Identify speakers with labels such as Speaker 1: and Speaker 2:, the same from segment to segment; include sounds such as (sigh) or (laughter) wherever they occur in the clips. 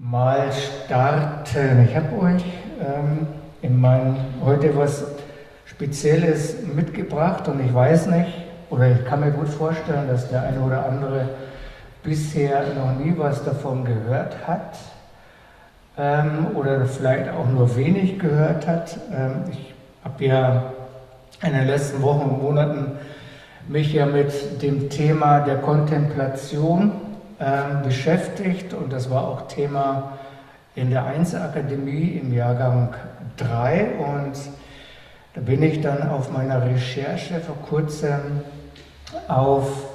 Speaker 1: mal starten. Ich habe euch ähm, in mein, heute was Spezielles mitgebracht und ich weiß nicht, oder ich kann mir gut vorstellen, dass der eine oder andere bisher noch nie was davon gehört hat ähm, oder vielleicht auch nur wenig gehört hat. Ähm, ich habe ja in den letzten Wochen und Monaten mich ja mit dem Thema der Kontemplation äh, beschäftigt und das war auch Thema in der Einzelakademie im Jahrgang 3 und da bin ich dann auf meiner Recherche vor kurzem auf,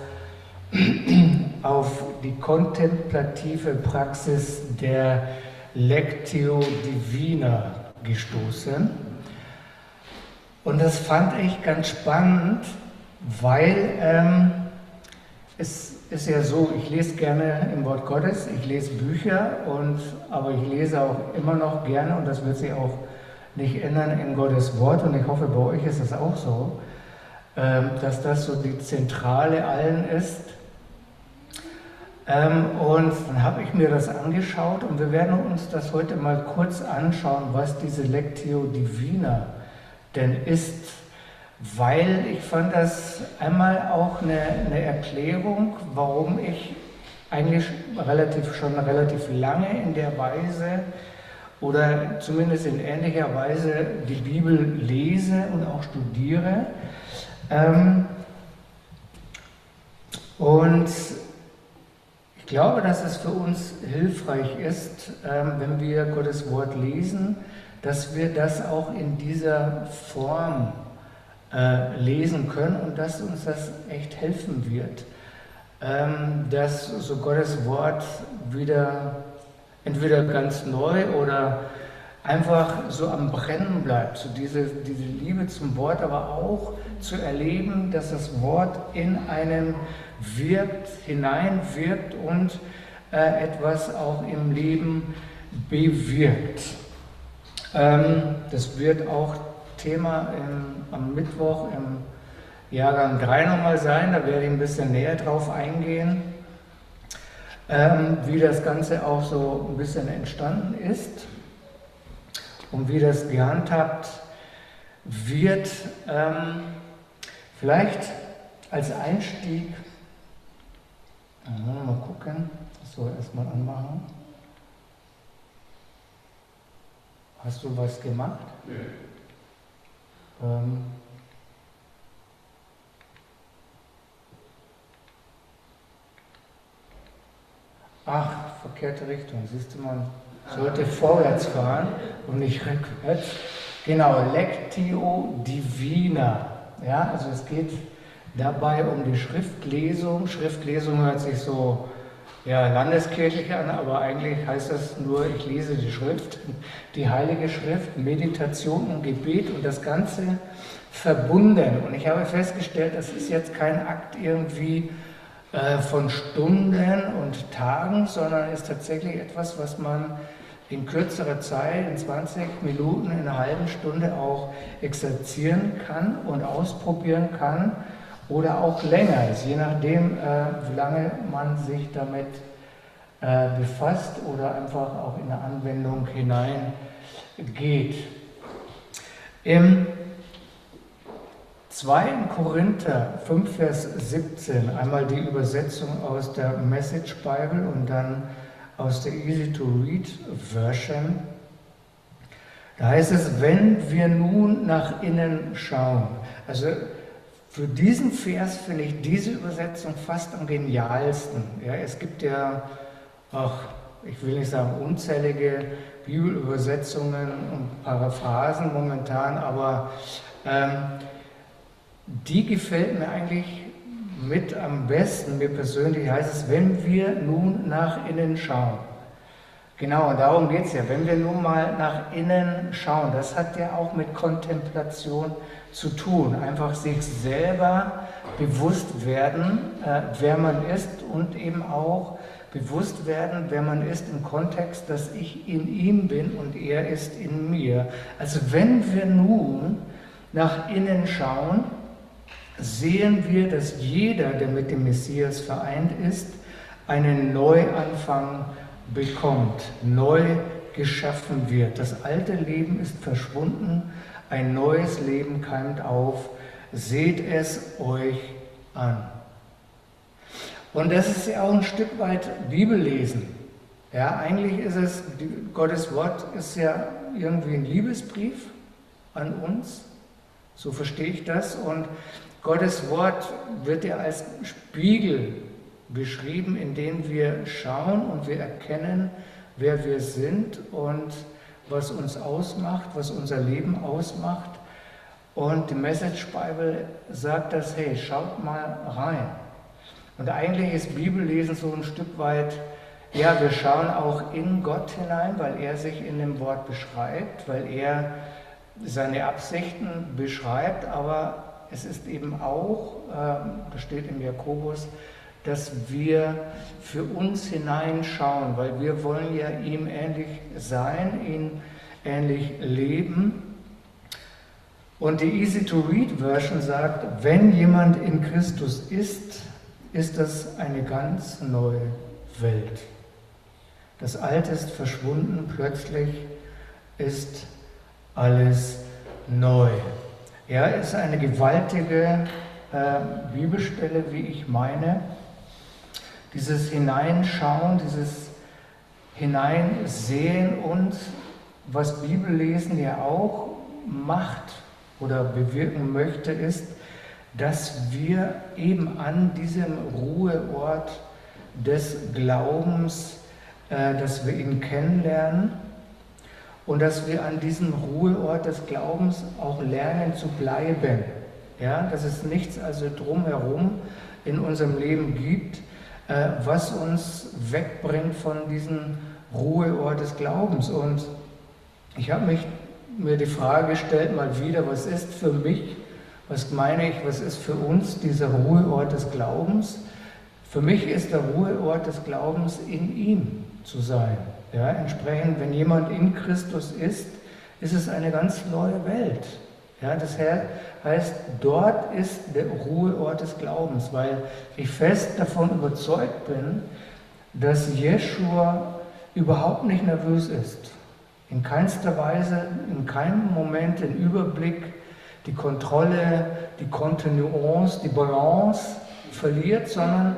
Speaker 1: auf die kontemplative Praxis der Lectio Divina gestoßen. Und das fand ich ganz spannend, weil ähm, es ist ja so, ich lese gerne im Wort Gottes, ich lese Bücher, und, aber ich lese auch immer noch gerne, und das wird sich auch nicht ändern, in Gottes Wort. Und ich hoffe, bei euch ist es auch so, ähm, dass das so die Zentrale allen ist. Ähm, und dann habe ich mir das angeschaut und wir werden uns das heute mal kurz anschauen, was diese Lectio Divina denn ist weil ich fand das einmal auch eine, eine Erklärung, warum ich eigentlich relativ, schon relativ lange in der Weise oder zumindest in ähnlicher Weise die Bibel lese und auch studiere. Ähm, und ich glaube, dass es für uns hilfreich ist, ähm, wenn wir Gottes Wort lesen, dass wir das auch in dieser Form äh, lesen können und dass uns das echt helfen wird, ähm, dass so Gottes Wort wieder entweder ganz neu oder einfach so am Brennen bleibt, so diese, diese Liebe zum Wort, aber auch zu erleben, dass das Wort in einem wirkt, hineinwirkt und äh, etwas auch im Leben bewirkt. Ähm, das wird auch Thema im, am Mittwoch im Jahrgang 3 nochmal sein. Da werde ich ein bisschen näher drauf eingehen, ähm, wie das Ganze auch so ein bisschen entstanden ist und wie das gehandhabt wird. Ähm, vielleicht als Einstieg, mal gucken, so erstmal anmachen. Hast du was gemacht? Nee. Ähm, ach, verkehrte Richtung. Siehst du, man sollte vorwärts fahren und nicht rückwärts. Genau, Lectio Divina. Ja, also es geht dabei um die Schriftlesung. Schriftlesung hört sich so ja, landeskirchlich an, aber eigentlich heißt das nur, ich lese die Schrift, die Heilige Schrift, Meditation und Gebet und das Ganze verbunden. Und ich habe festgestellt, das ist jetzt kein Akt irgendwie äh, von Stunden und Tagen, sondern ist tatsächlich etwas, was man in kürzerer Zeit, in 20 Minuten, in einer halben Stunde auch exerzieren kann und ausprobieren kann oder auch länger ist, je nachdem, äh, wie lange man sich damit äh, befasst oder einfach auch in eine Anwendung hineingeht. Im 2. Korinther 5, Vers 17, einmal die Übersetzung aus der Message Bible und dann aus der Easy to Read Version. Da heißt es, wenn wir nun nach innen schauen, also für diesen Vers finde ich diese Übersetzung fast am genialsten. Ja, es gibt ja auch, ich will nicht sagen unzählige Bibelübersetzungen und Paraphrasen momentan, aber ähm, die gefällt mir eigentlich mit am besten. Mir persönlich heißt es, wenn wir nun nach innen schauen. Genau, und darum geht es ja. Wenn wir nun mal nach innen schauen, das hat ja auch mit Kontemplation zu tun. Einfach sich selber bewusst werden, äh, wer man ist und eben auch bewusst werden, wer man ist im Kontext, dass ich in ihm bin und er ist in mir. Also wenn wir nun nach innen schauen, sehen wir, dass jeder, der mit dem Messias vereint ist, einen Neuanfang bekommt, neu geschaffen wird. Das alte Leben ist verschwunden, ein neues Leben keimt auf. Seht es euch an. Und das ist ja auch ein Stück weit Bibellesen. Ja, eigentlich ist es, Gottes Wort ist ja irgendwie ein Liebesbrief an uns. So verstehe ich das. Und Gottes Wort wird ja als Spiegel beschrieben, in dem wir schauen und wir erkennen, wer wir sind und was uns ausmacht, was unser Leben ausmacht. Und die Message Bible sagt das, hey, schaut mal rein. Und eigentlich ist Bibellesen so ein Stück weit, ja, wir schauen auch in Gott hinein, weil er sich in dem Wort beschreibt, weil er seine Absichten beschreibt, aber es ist eben auch, äh, das steht im Jakobus, dass wir für uns hineinschauen, weil wir wollen ja ihm ähnlich sein, ihn ähnlich leben. Und die Easy-to-Read-Version sagt, wenn jemand in Christus ist, ist das eine ganz neue Welt. Das Alte ist verschwunden, plötzlich ist alles neu. Ja, ist eine gewaltige äh, Bibelstelle, wie ich meine. Dieses Hineinschauen, dieses Hineinsehen und was Bibellesen ja auch macht oder bewirken möchte, ist, dass wir eben an diesem Ruheort des Glaubens, äh, dass wir ihn kennenlernen und dass wir an diesem Ruheort des Glaubens auch lernen zu bleiben. Ja, dass es nichts also drumherum in unserem Leben gibt, was uns wegbringt von diesem Ruheort des Glaubens. Und ich habe mir die Frage gestellt, mal wieder, was ist für mich was meine ich, was ist für uns dieser Ruheort des Glaubens? Für mich ist der Ruheort des Glaubens in ihm zu sein. Ja, entsprechend, wenn jemand in Christus ist, ist es eine ganz neue Welt. Ja, das heißt, dort ist der Ruheort des Glaubens, weil ich fest davon überzeugt bin, dass Jeschua überhaupt nicht nervös ist. In keinster Weise, in keinem Moment den Überblick die Kontrolle, die Kontinuance, die Balance verliert, sondern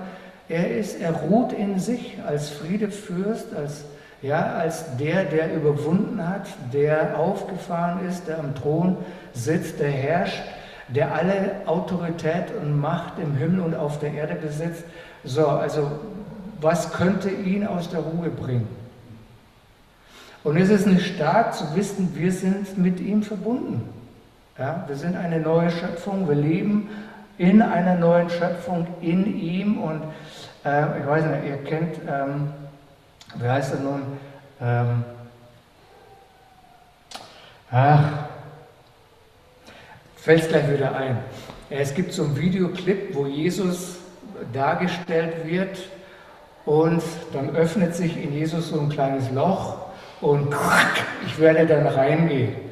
Speaker 1: er ist, er ruht in sich als Friedefürst, als, ja, als der, der überwunden hat, der aufgefahren ist, der am Thron sitzt, der herrscht, der alle Autorität und Macht im Himmel und auf der Erde besitzt. So, also was könnte ihn aus der Ruhe bringen? Und es ist nicht stark zu wissen, wir sind mit ihm verbunden. Ja, wir sind eine neue Schöpfung, wir leben in einer neuen Schöpfung, in ihm. Und äh, ich weiß nicht, ihr kennt, ähm, wie heißt er nun? Ähm, ach, fällt es gleich wieder ein. Es gibt so einen Videoclip, wo Jesus dargestellt wird und dann öffnet sich in Jesus so ein kleines Loch und ich werde dann reingehen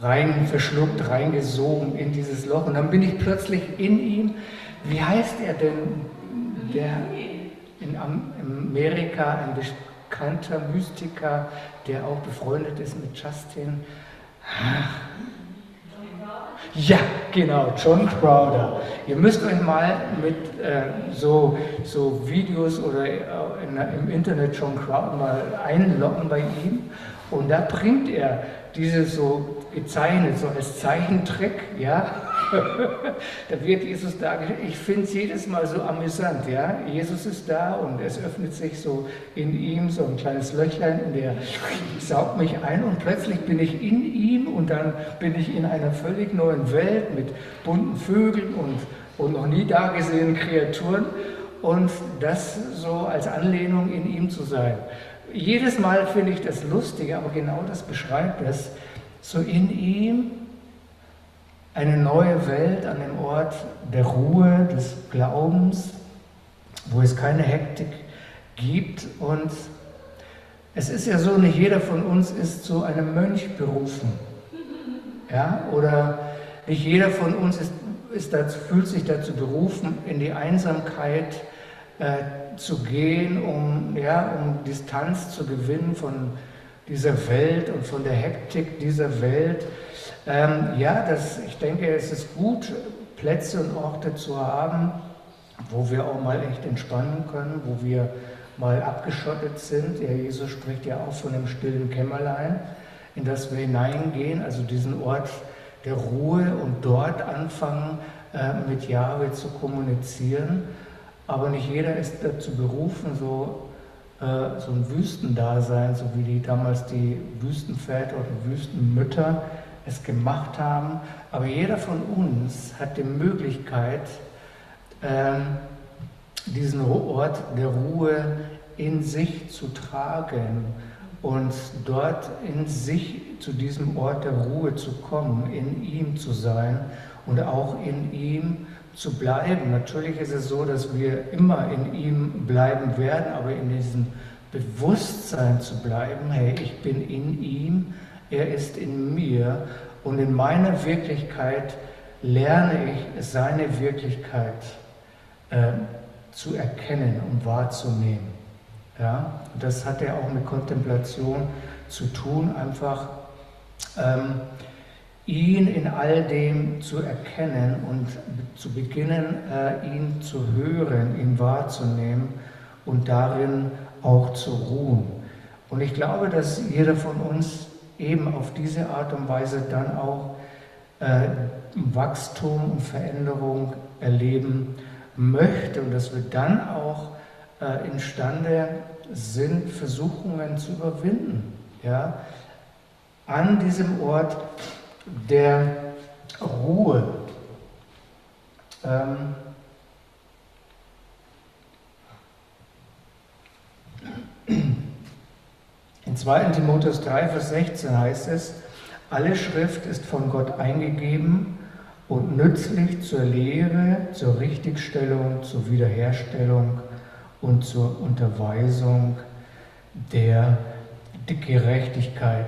Speaker 1: rein verschluckt, reingesogen in dieses Loch. Und dann bin ich plötzlich in ihm. Wie heißt er denn, der in Amerika ein bekannter Mystiker, der auch befreundet ist mit Justin? Ja, genau, John Crowder. Ihr müsst euch mal mit äh, so, so Videos oder äh, in, im Internet John Crowder mal einloggen bei ihm. Und da bringt er diese so gezeichnet, so als Zeichentrick, ja. (laughs) da wird Jesus dargestellt. Ich finde es jedes Mal so amüsant, ja. Jesus ist da und es öffnet sich so in ihm so ein kleines Löchlein und der saugt mich ein und plötzlich bin ich in ihm und dann bin ich in einer völlig neuen Welt mit bunten Vögeln und, und noch nie dagesehenen Kreaturen und das so als Anlehnung in ihm zu sein. Jedes Mal finde ich das lustig, aber genau das beschreibt es so in ihm eine neue Welt an dem Ort der Ruhe, des Glaubens, wo es keine Hektik gibt. Und es ist ja so, nicht jeder von uns ist zu einem Mönch berufen. Ja? Oder nicht jeder von uns ist, ist dazu, fühlt sich dazu berufen, in die Einsamkeit äh, zu gehen, um, ja, um Distanz zu gewinnen von dieser Welt und von der Hektik dieser Welt. Ähm, ja, das, ich denke, es ist gut, Plätze und Orte zu haben, wo wir auch mal echt entspannen können, wo wir mal abgeschottet sind. Ja, Jesus spricht ja auch von einem stillen Kämmerlein, in das wir hineingehen, also diesen Ort der Ruhe und dort anfangen, äh, mit Jahwe zu kommunizieren. Aber nicht jeder ist dazu berufen, so, äh, so ein Wüstendasein, so wie die damals die Wüstenväter oder Wüstenmütter es gemacht haben. Aber jeder von uns hat die Möglichkeit, ähm, diesen Ort der Ruhe in sich zu tragen und dort in sich zu diesem Ort der Ruhe zu kommen, in ihm zu sein und auch in ihm zu bleiben. Natürlich ist es so, dass wir immer in ihm bleiben werden, aber in diesem Bewusstsein zu bleiben, hey, ich bin in ihm, er ist in mir und in meiner Wirklichkeit lerne ich seine Wirklichkeit äh, zu erkennen und wahrzunehmen. Ja? Das hat ja auch mit Kontemplation zu tun, einfach ähm, ihn in all dem zu erkennen und zu beginnen, äh, ihn zu hören, ihn wahrzunehmen und darin auch zu ruhen. Und ich glaube, dass jeder von uns eben auf diese Art und Weise dann auch äh, Wachstum und Veränderung erleben möchte und dass wir dann auch äh, imstande sind, Versuchungen zu überwinden. Ja? An diesem Ort der Ruhe. Ähm, in 2. Timotheus 3, Vers 16 heißt es, alle Schrift ist von Gott eingegeben und nützlich zur Lehre, zur Richtigstellung, zur Wiederherstellung und zur Unterweisung der Gerechtigkeit.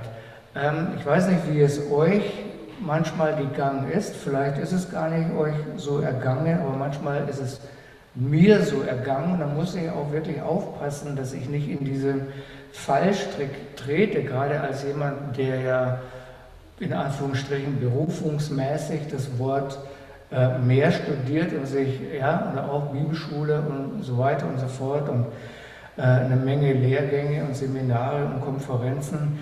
Speaker 1: Ähm, ich weiß nicht, wie es euch manchmal gegangen ist. Vielleicht ist es gar nicht euch so ergangen, aber manchmal ist es mir so ergangen. Da muss ich auch wirklich aufpassen, dass ich nicht in diesen Fallstrick trete, gerade als jemand, der ja in Anführungsstrichen berufungsmäßig das Wort äh, mehr studiert und sich, ja, und auch Bibelschule und so weiter und so fort und äh, eine Menge Lehrgänge und Seminare und Konferenzen,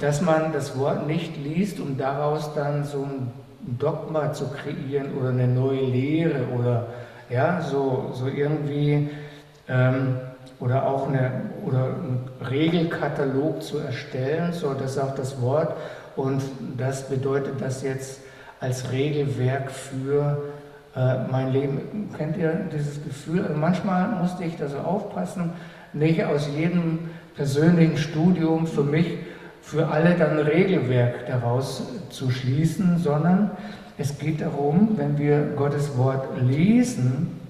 Speaker 1: dass man das Wort nicht liest, um daraus dann so ein Dogma zu kreieren oder eine neue Lehre oder ja, so, so irgendwie ähm, oder auch eine, oder einen Regelkatalog zu erstellen, so das sagt das Wort und das bedeutet das jetzt als Regelwerk für äh, mein Leben. Kennt ihr dieses Gefühl? Also manchmal musste ich da so aufpassen, nicht aus jedem persönlichen Studium für mich, für alle dann Regelwerk daraus zu schließen, sondern es geht darum, wenn wir Gottes Wort lesen,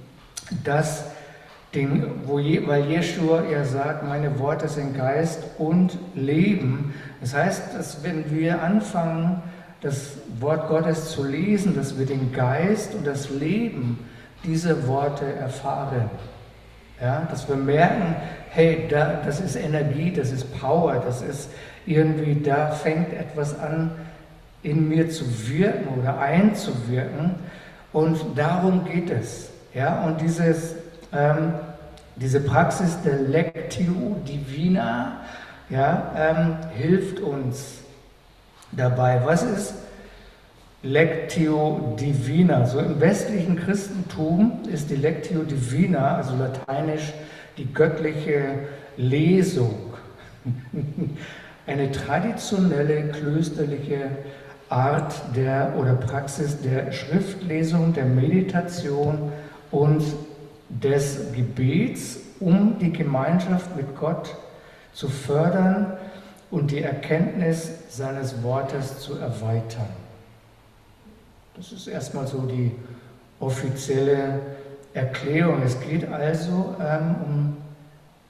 Speaker 1: dass den, wo je, weil Jeshua ja sagt, meine Worte sind Geist und Leben. Das heißt, dass wenn wir anfangen, das Wort Gottes zu lesen, dass wir den Geist und das Leben dieser Worte erfahren. Ja, dass wir merken, hey, da, das ist Energie, das ist Power, das ist irgendwie, da fängt etwas an, in mir zu wirken oder einzuwirken. Und darum geht es. Ja, und dieses, ähm, diese Praxis der Lectio Divina ja, ähm, hilft uns dabei. Was ist Lectio Divina? So im westlichen Christentum ist die Lectio Divina, also lateinisch die göttliche Lesung, (laughs) eine traditionelle klösterliche Art der oder Praxis der Schriftlesung, der Meditation und des Gebets, um die Gemeinschaft mit Gott zu fördern und die Erkenntnis seines Wortes zu erweitern. Das ist erstmal so die offizielle Erklärung. Es geht also ähm, um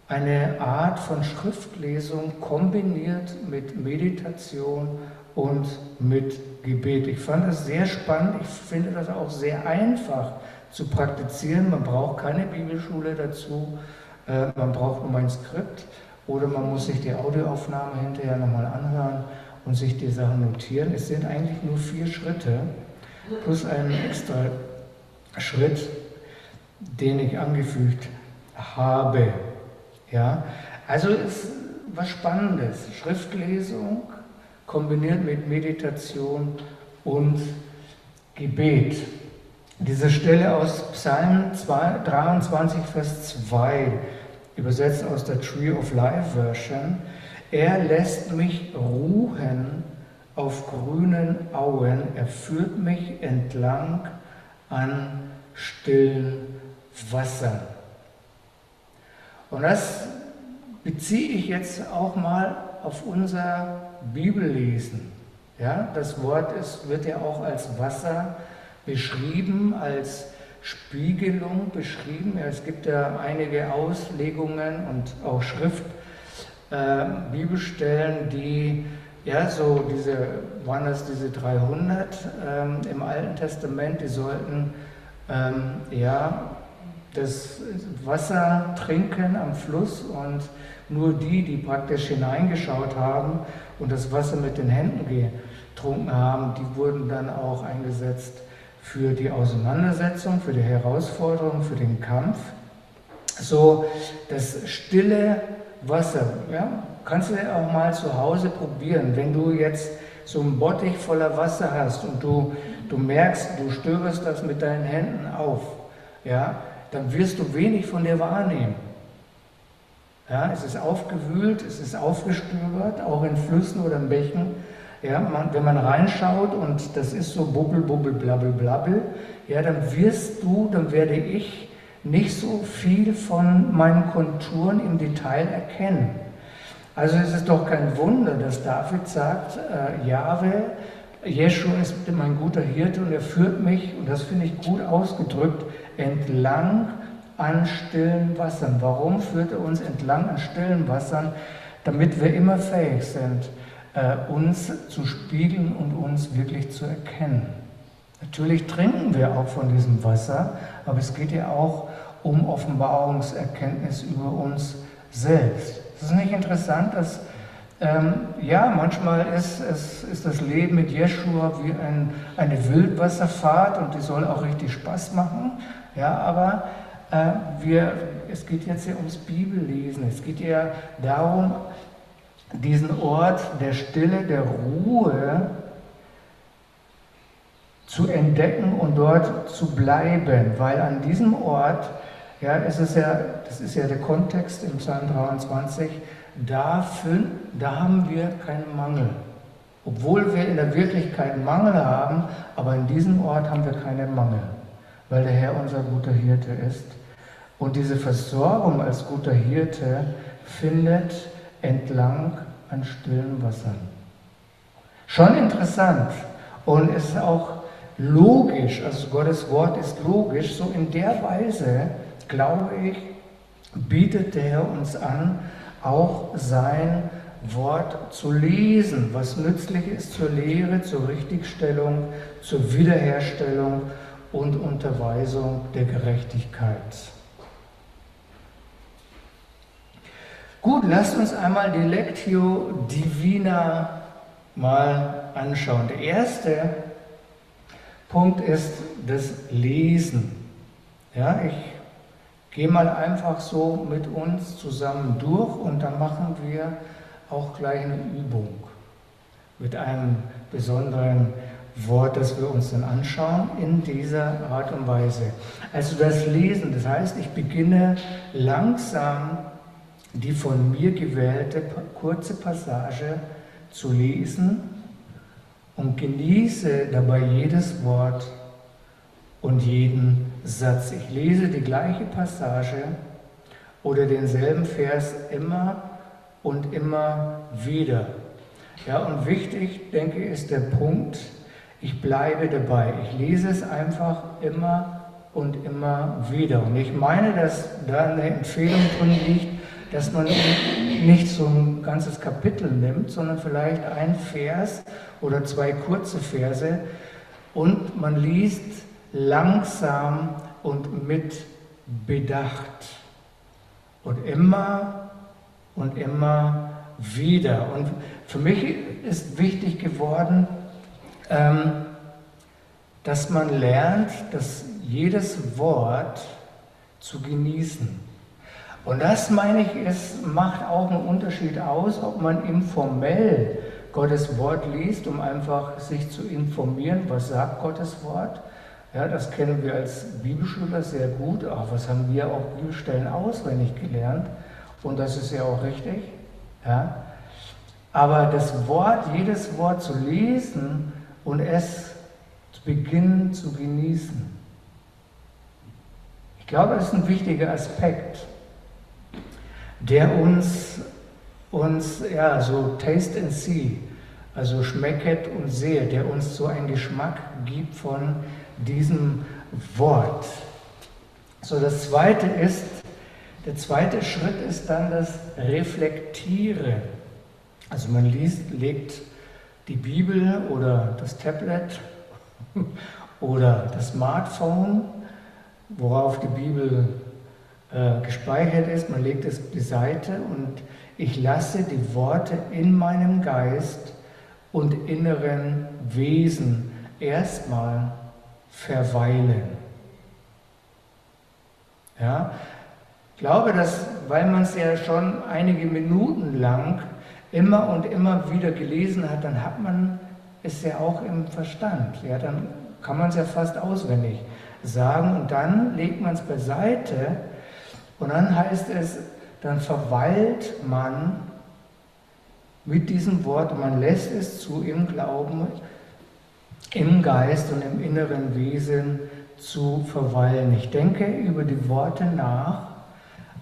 Speaker 1: eine Art von Schriftlesung kombiniert mit Meditation und mit Gebet. Ich fand das sehr spannend. Ich finde das auch sehr einfach zu praktizieren. Man braucht keine Bibelschule dazu, äh, man braucht nur mein Skript oder man muss sich die Audioaufnahme hinterher nochmal anhören und sich die Sachen notieren. Es sind eigentlich nur vier Schritte plus einen extra Schritt, den ich angefügt habe. Ja? Also ist was Spannendes. Schriftlesung kombiniert mit Meditation und Gebet. Diese Stelle aus Psalm 23, Vers 2, übersetzt aus der Tree of Life Version, er lässt mich ruhen auf grünen Auen, er führt mich entlang an stillen Wassern. Und das beziehe ich jetzt auch mal auf unser Bibellesen. Ja, das Wort ist, wird ja auch als Wasser beschrieben, als Spiegelung beschrieben. Es gibt ja einige Auslegungen und auch Schriftbibelstellen, äh, die ja so diese, waren das diese 300 ähm, im Alten Testament, die sollten ähm, ja das Wasser trinken am Fluss und nur die, die praktisch hineingeschaut haben und das Wasser mit den Händen getrunken haben, die wurden dann auch eingesetzt für die Auseinandersetzung, für die Herausforderung, für den Kampf. So das stille Wasser, ja, kannst du auch mal zu Hause probieren, wenn du jetzt so einen Bottich voller Wasser hast und du, du merkst, du stöberst das mit deinen Händen auf, ja, dann wirst du wenig von dir wahrnehmen. Ja, es ist aufgewühlt, es ist aufgestöbert, auch in Flüssen oder in Bächen. Ja, man, wenn man reinschaut und das ist so bubbel, bubbel, blabbel, blabbel, ja, dann wirst du, dann werde ich nicht so viel von meinen Konturen im Detail erkennen. Also es ist doch kein Wunder, dass David sagt, äh, Jahwe, Jeschua ist mein guter Hirte und er führt mich, und das finde ich gut ausgedrückt, entlang an stillen Wassern. Warum führt er uns entlang an stillen Wassern? Damit wir immer fähig sind, äh, uns zu spiegeln und uns wirklich zu erkennen. Natürlich trinken wir auch von diesem Wasser, aber es geht ja auch um Offenbarungserkenntnis über uns selbst. Es ist nicht interessant, dass ähm, ja, manchmal ist, ist, ist das Leben mit Jeschua wie ein, eine Wildwasserfahrt und die soll auch richtig Spaß machen. Ja, aber äh, wir, es geht jetzt hier ums Bibellesen. Es geht ja darum, diesen Ort der Stille, der Ruhe zu entdecken und dort zu bleiben, weil an diesem Ort, ja, ist ja, das ist ja der Kontext im Psalm 23, da, da haben wir keinen Mangel. Obwohl wir in der Wirklichkeit Mangel haben, aber an diesem Ort haben wir keinen Mangel, weil der Herr unser guter Hirte ist. Und diese Versorgung als guter Hirte findet entlang an stillen Wassern. Schon interessant und ist auch logisch, also Gottes Wort ist logisch, so in der Weise, glaube ich, bietet der Herr uns an, auch sein Wort zu lesen, was nützlich ist zur Lehre, zur Richtigstellung, zur Wiederherstellung und Unterweisung der Gerechtigkeit. Gut, lasst uns einmal die Lectio Divina mal anschauen. Der erste Punkt ist das Lesen. Ja, ich gehe mal einfach so mit uns zusammen durch und dann machen wir auch gleich eine Übung mit einem besonderen Wort, das wir uns dann anschauen in dieser Art und Weise. Also das Lesen, das heißt, ich beginne langsam die von mir gewählte kurze Passage zu lesen und genieße dabei jedes Wort und jeden Satz. Ich lese die gleiche Passage oder denselben Vers immer und immer wieder. Ja, und wichtig, denke ich, ist der Punkt, ich bleibe dabei. Ich lese es einfach immer und immer wieder. Und ich meine, dass da eine Empfehlung drin liegt, dass man nicht so ein ganzes Kapitel nimmt, sondern vielleicht ein Vers oder zwei kurze Verse und man liest langsam und mit Bedacht. Und immer und immer wieder. Und für mich ist wichtig geworden, ähm, dass man lernt, dass jedes Wort zu genießen. Und das, meine ich, ist, macht auch einen Unterschied aus, ob man informell Gottes Wort liest, um einfach sich zu informieren, was sagt Gottes Wort. Ja, das kennen wir als Bibelschüler sehr gut. Ach, was haben wir auch Bibelstellen auswendig gelernt? Und das ist ja auch richtig. Ja. Aber das Wort, jedes Wort zu lesen und es zu beginnen zu genießen. Ich glaube, das ist ein wichtiger Aspekt, der uns, uns ja, so taste and see, also schmecket und sehe, der uns so einen Geschmack gibt von diesem Wort. So, das zweite ist, der zweite Schritt ist dann das Reflektieren. Also man liest, legt die Bibel oder das Tablet (laughs) oder das Smartphone, worauf die Bibel äh, gespeichert ist, man legt es beiseite und ich lasse die Worte in meinem Geist und inneren Wesen erstmal verweilen. Ja, ich glaube, dass, weil man es ja schon einige Minuten lang immer und immer wieder gelesen hat, dann hat man es ja auch im Verstand. Ja, dann kann man es ja fast auswendig sagen und dann legt man es beiseite und dann heißt es, dann verweilt man mit diesem Wort man lässt es zu im Glauben, im Geist und im inneren Wesen zu verweilen. Ich denke über die Worte nach,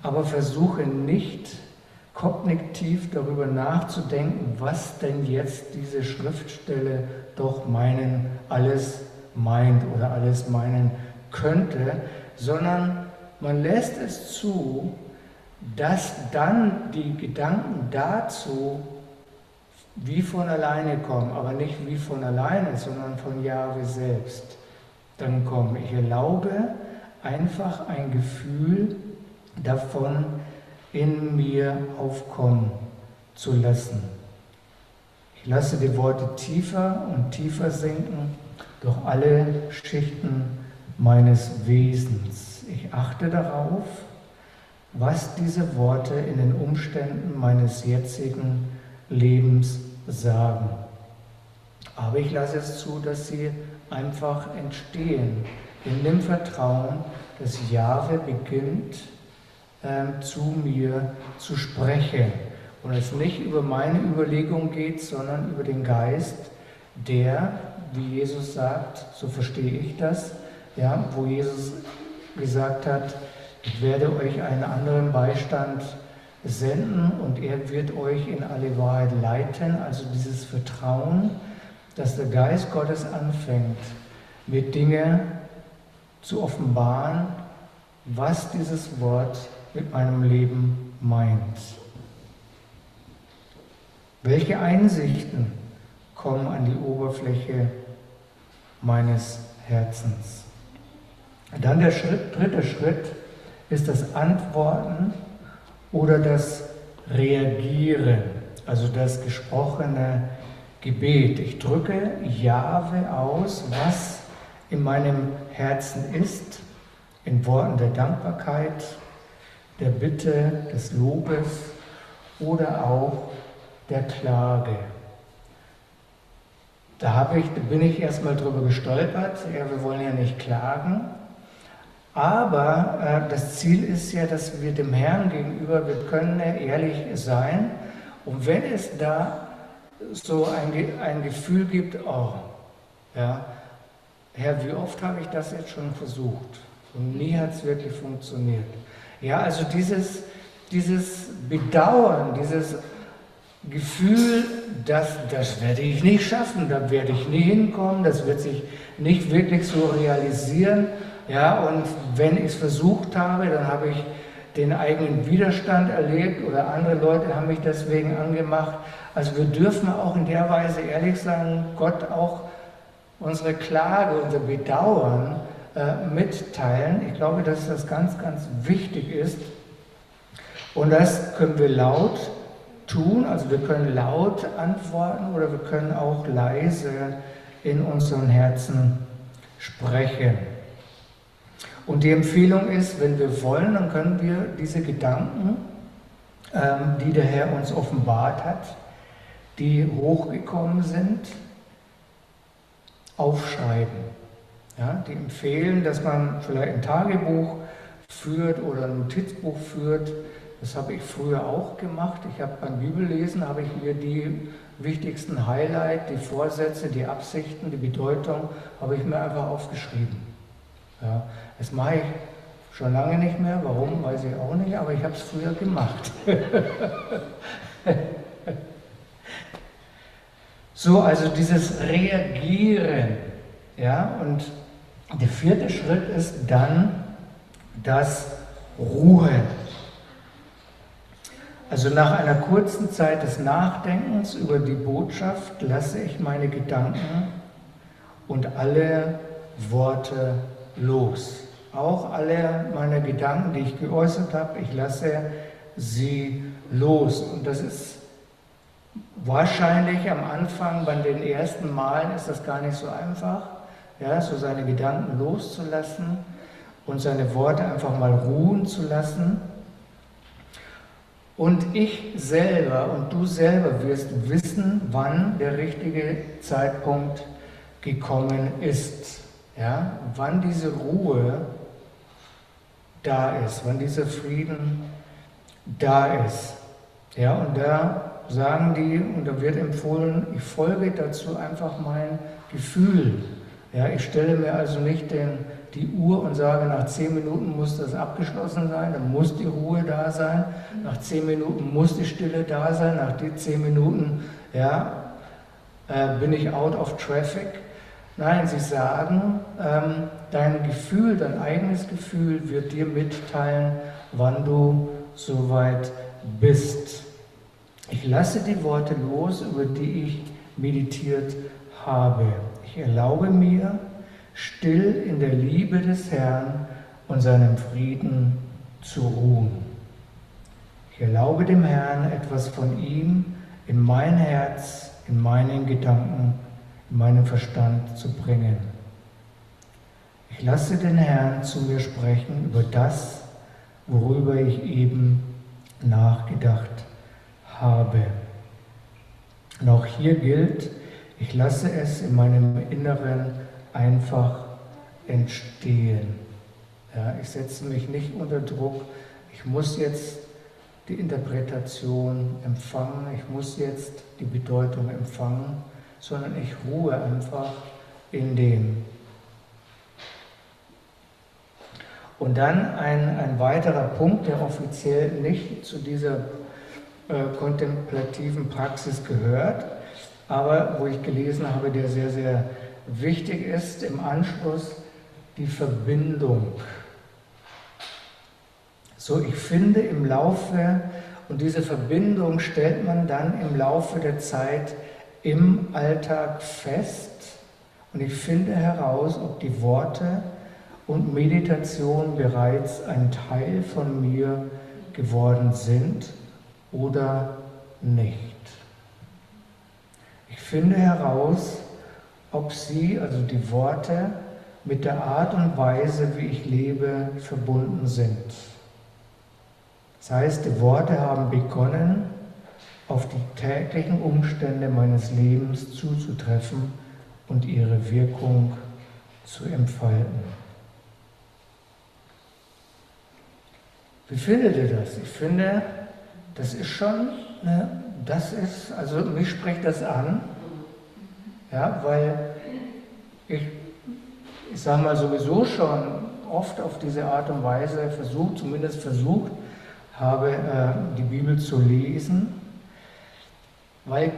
Speaker 1: aber versuche nicht kognitiv darüber nachzudenken, was denn jetzt diese Schriftstelle doch meinen, alles meint oder alles meinen könnte, sondern man lässt es zu, dass dann die Gedanken dazu wie von alleine kommen, aber nicht wie von alleine, sondern von Jahwe selbst dann kommen. Ich erlaube einfach ein Gefühl davon in mir aufkommen zu lassen. Ich lasse die Worte tiefer und tiefer sinken durch alle Schichten meines Wesens. Ich achte darauf, was diese Worte in den Umständen meines jetzigen Lebens sagen. Aber ich lasse es zu, dass sie einfach entstehen, in dem Vertrauen, dass Jahwe beginnt, äh, zu mir zu sprechen. Und es nicht über meine Überlegung geht, sondern über den Geist, der, wie Jesus sagt, so verstehe ich das, ja, wo Jesus gesagt hat, ich werde euch einen anderen Beistand senden und er wird euch in alle Wahrheit leiten. Also dieses Vertrauen, dass der Geist Gottes anfängt, mit Dinge zu offenbaren, was dieses Wort mit meinem Leben meint. Welche Einsichten kommen an die Oberfläche meines Herzens? Dann der Schritt, dritte Schritt ist das Antworten oder das Reagieren, also das gesprochene Gebet. Ich drücke Jahwe aus, was in meinem Herzen ist, in Worten der Dankbarkeit, der Bitte, des Lobes oder auch der Klage. Da, ich, bin ich erstmal drüber gestolpert. Ja, wir wollen ja nicht klagen. Aber äh, das Ziel ist ja, dass wir dem Herrn gegenüber, wir können ehrlich sein. Und wenn es da so ein, ein Gefühl gibt, oh, ja, Herr, wie oft habe ich das jetzt schon versucht und nie hat es wirklich funktioniert. Ja, also dieses, dieses Bedauern, dieses Gefühl, dass das werde ich nicht schaffen, da werde ich nie hinkommen, das wird sich nicht wirklich so realisieren. Ja, und wenn ich es versucht habe, dann habe ich den eigenen Widerstand erlebt oder andere Leute haben mich deswegen angemacht. Also wir dürfen auch in der Weise ehrlich sein, Gott auch unsere Klage, unser Bedauern äh, mitteilen. Ich glaube, dass das ganz, ganz wichtig ist. Und das können wir laut tun, also wir können laut antworten oder wir können auch leise in unseren Herzen sprechen. Und die Empfehlung ist, wenn wir wollen, dann können wir diese Gedanken, ähm, die der Herr uns offenbart hat, die hochgekommen sind, aufschreiben. Ja, die empfehlen, dass man vielleicht ein Tagebuch führt oder ein Notizbuch führt. Das habe ich früher auch gemacht. Ich habe beim Bibellesen habe ich mir die wichtigsten Highlights, die Vorsätze, die Absichten, die Bedeutung, habe ich mir einfach aufgeschrieben. Ja, das mache ich schon lange nicht mehr. Warum, weiß ich auch nicht, aber ich habe es früher gemacht. (laughs) so, also dieses Reagieren. Ja, und der vierte Schritt ist dann das Ruhen. Also nach einer kurzen Zeit des Nachdenkens über die Botschaft lasse ich meine Gedanken und alle Worte los. Auch alle meine Gedanken, die ich geäußert habe, ich lasse sie los. Und das ist wahrscheinlich am Anfang, bei den ersten Malen ist das gar nicht so einfach ja, so seine Gedanken loszulassen und seine Worte einfach mal ruhen zu lassen. Und ich selber und du selber wirst wissen, wann der richtige Zeitpunkt gekommen ist. Ja, wann diese Ruhe da ist, wann dieser Frieden da ist. Ja, und da sagen die, und da wird empfohlen, ich folge dazu einfach mein Gefühl. Ja, ich stelle mir also nicht den, die Uhr und sage, nach zehn Minuten muss das abgeschlossen sein, dann muss die Ruhe da sein, nach zehn Minuten muss die Stille da sein, nach die zehn Minuten ja, äh, bin ich out of traffic. Nein, sie sagen, ähm, dein Gefühl, dein eigenes Gefühl wird dir mitteilen, wann du soweit bist. Ich lasse die Worte los, über die ich meditiert habe. Ich erlaube mir, still in der Liebe des Herrn und seinem Frieden zu ruhen. Ich erlaube dem Herrn etwas von ihm in mein Herz, in meinen Gedanken, in meinen Verstand zu bringen. Ich lasse den Herrn zu mir sprechen über das, worüber ich eben nachgedacht habe. Und auch hier gilt, ich lasse es in meinem Inneren einfach entstehen. Ja, ich setze mich nicht unter Druck. Ich muss jetzt die Interpretation empfangen. Ich muss jetzt die Bedeutung empfangen, sondern ich ruhe einfach in dem. Und dann ein, ein weiterer Punkt, der offiziell nicht zu dieser äh, kontemplativen Praxis gehört, aber wo ich gelesen habe, der sehr, sehr wichtig ist, im Anschluss die Verbindung. So, ich finde im Laufe, und diese Verbindung stellt man dann im Laufe der Zeit im Alltag fest, und ich finde heraus, ob die Worte und Meditation bereits ein Teil von mir geworden sind oder nicht. Ich finde heraus, ob sie, also die Worte, mit der Art und Weise, wie ich lebe, verbunden sind. Das heißt, die Worte haben begonnen, auf die täglichen Umstände meines Lebens zuzutreffen und ihre Wirkung zu entfalten. Wie findet ihr das? Ich finde, das ist schon eine das ist, also mich spricht das an, ja, weil ich, ich sage mal sowieso schon oft auf diese Art und Weise versucht, zumindest versucht habe, äh, die Bibel zu lesen, weil,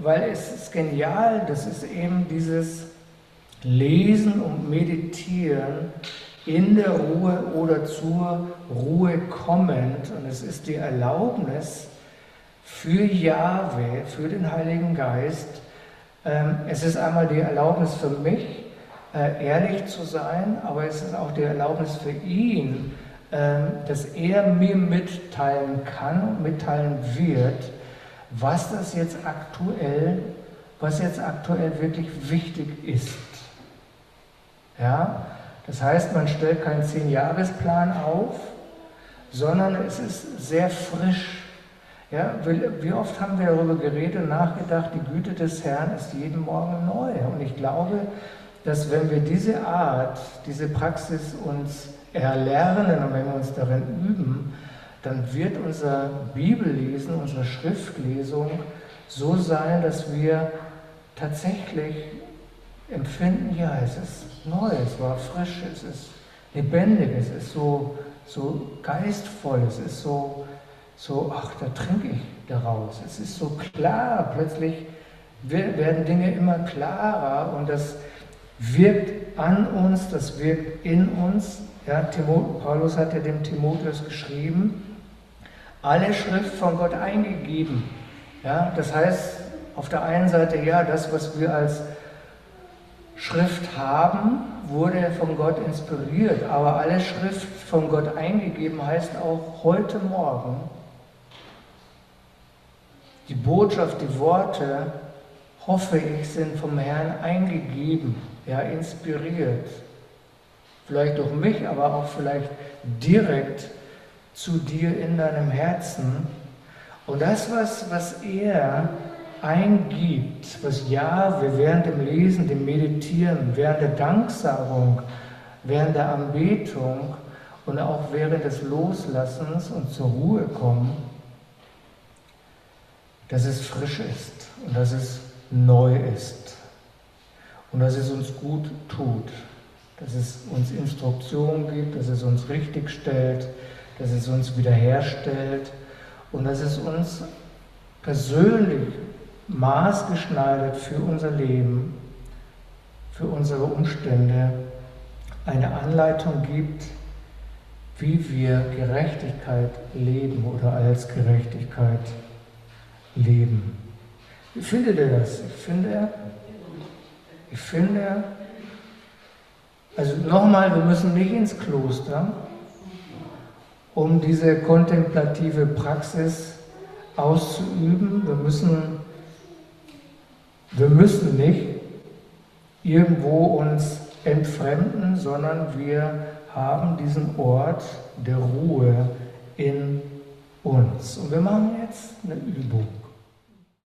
Speaker 1: weil es ist genial, das ist eben dieses Lesen und Meditieren in der Ruhe oder zur Ruhe kommend und es ist die Erlaubnis, für Jahwe, für den Heiligen Geist. Ähm, es ist einmal die Erlaubnis für mich, äh, ehrlich zu sein, aber es ist auch die Erlaubnis für ihn, ähm, dass er mir mitteilen kann und mitteilen wird, was das jetzt aktuell, was jetzt aktuell wirklich wichtig ist. Ja, das heißt, man stellt keinen Zehn-Jahresplan auf, sondern es ist sehr frisch. Ja, wie oft haben wir darüber geredet und nachgedacht, die Güte des Herrn ist jeden Morgen neu. Und ich glaube, dass wenn wir diese Art, diese Praxis uns erlernen und wenn wir uns darin üben, dann wird unser Bibellesen, unsere Schriftlesung so sein, dass wir tatsächlich empfinden, ja, es ist neu, es war frisch, es ist lebendig, es ist so, so geistvoll, es ist so, so, ach, da trinke ich daraus. Es ist so klar, plötzlich werden Dinge immer klarer und das wirkt an uns, das wirkt in uns. Ja, Paulus hat ja dem Timotheus geschrieben, alle Schrift von Gott eingegeben. Ja, das heißt, auf der einen Seite, ja, das, was wir als Schrift haben, wurde von Gott inspiriert, aber alle Schrift von Gott eingegeben heißt auch heute Morgen. Die Botschaft, die Worte, hoffe ich, sind vom Herrn eingegeben ja, inspiriert. Vielleicht durch mich, aber auch vielleicht direkt zu dir in deinem Herzen. Und das, was, was er eingibt, was Jahwe während dem Lesen, dem Meditieren, während der Danksagung, während der Anbetung und auch während des Loslassens und zur Ruhe kommen, dass es frisch ist und dass es neu ist und dass es uns gut tut, dass es uns Instruktionen gibt, dass es uns richtig stellt, dass es uns wiederherstellt und dass es uns persönlich maßgeschneidert für unser Leben, für unsere Umstände eine Anleitung gibt, wie wir Gerechtigkeit leben oder als Gerechtigkeit leben. Wie findet ihr das? Ich finde, ich finde, also nochmal, wir müssen nicht ins Kloster, um diese kontemplative Praxis auszuüben. Wir müssen, wir müssen nicht irgendwo uns entfremden, sondern wir haben diesen Ort der Ruhe in uns. Und wir machen jetzt eine Übung.